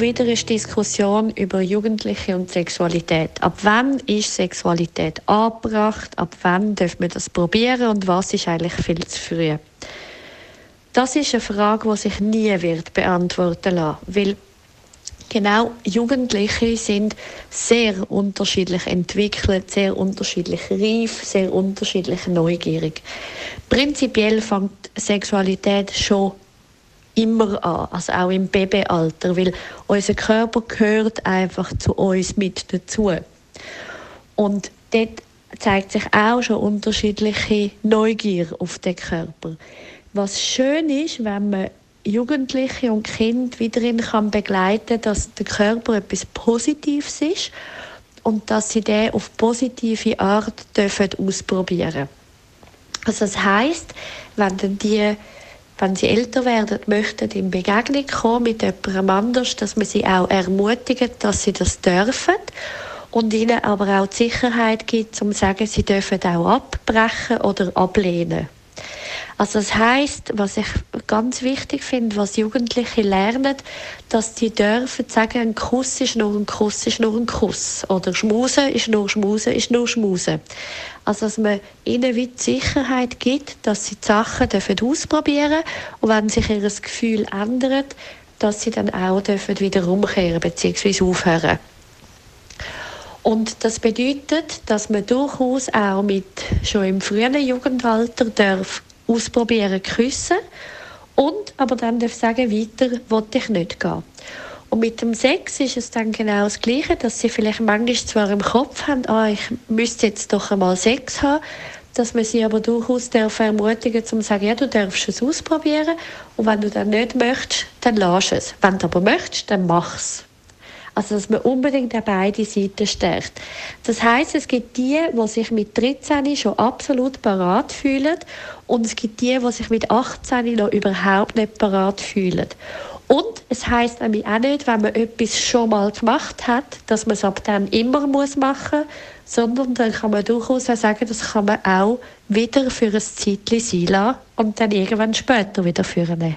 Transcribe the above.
Wieder ist Diskussion über Jugendliche und Sexualität. Ab wann ist Sexualität angebracht? Ab wann dürfen wir das probieren? Und was ist eigentlich viel zu früh? Das ist eine Frage, die sich nie wird beantworten lassen, weil genau Jugendliche sind sehr unterschiedlich entwickelt, sehr unterschiedlich reif, sehr unterschiedlich neugierig. Prinzipiell fängt Sexualität schon immer an, also auch im Babyalter, weil unser Körper gehört einfach zu uns mit dazu. Und dort zeigt sich auch schon unterschiedliche Neugier auf den Körper. Was schön ist, wenn man Jugendliche und Kinder wiederin kann begleiten, dass der Körper etwas Positives ist und dass sie den auf positive Art dürfen ausprobieren. Also das heißt, wenn dann die wenn sie älter werden, möchten in Begegnung kommen mit jemandem anders, dass man sie auch ermutigt, dass sie das dürfen und ihnen aber auch die Sicherheit gibt, um zu sagen, sie dürfen auch abbrechen oder ablehnen. Also das heißt, was ich ganz wichtig finde, was Jugendliche lernen, dass sie dürfen sagen, ein Kuss ist nur ein Kuss ist nur ein Kuss oder Schmusen ist nur Schmusen ist nur Schmusen. Also dass man ihnen wie die Sicherheit gibt, dass sie die Sachen dürfen ausprobieren und wenn sich ihr Gefühl ändert, dass sie dann auch dürfen wieder umkehren bzw. aufhören. Und das bedeutet, dass man durchaus auch mit schon im frühen Jugendalter darf ausprobieren, küssen und aber dann darf sagen, weiter wollte ich nicht gehen. Und mit dem Sex ist es dann genau das Gleiche, dass sie vielleicht manchmal zwar im Kopf haben, ah, ich müsste jetzt doch einmal Sex haben, dass man sie aber durchaus darf ermutigen um zu sagen, ja, du darfst es ausprobieren und wenn du dann nicht möchtest, dann lass es. Wenn du aber möchtest, dann mach es. Also, dass man unbedingt an beide Seiten stärkt. Das heißt, es gibt die, die sich mit 13 schon absolut parat fühlen und es gibt die, die sich mit 18 noch überhaupt nicht parat fühlen. Und es heißt nämlich auch nicht, wenn man etwas schon mal gemacht hat, dass man es ab dann immer muss machen muss, sondern dann kann man durchaus auch sagen, das kann man auch wieder für ein Zeitchen sein lassen und dann irgendwann später wieder führen.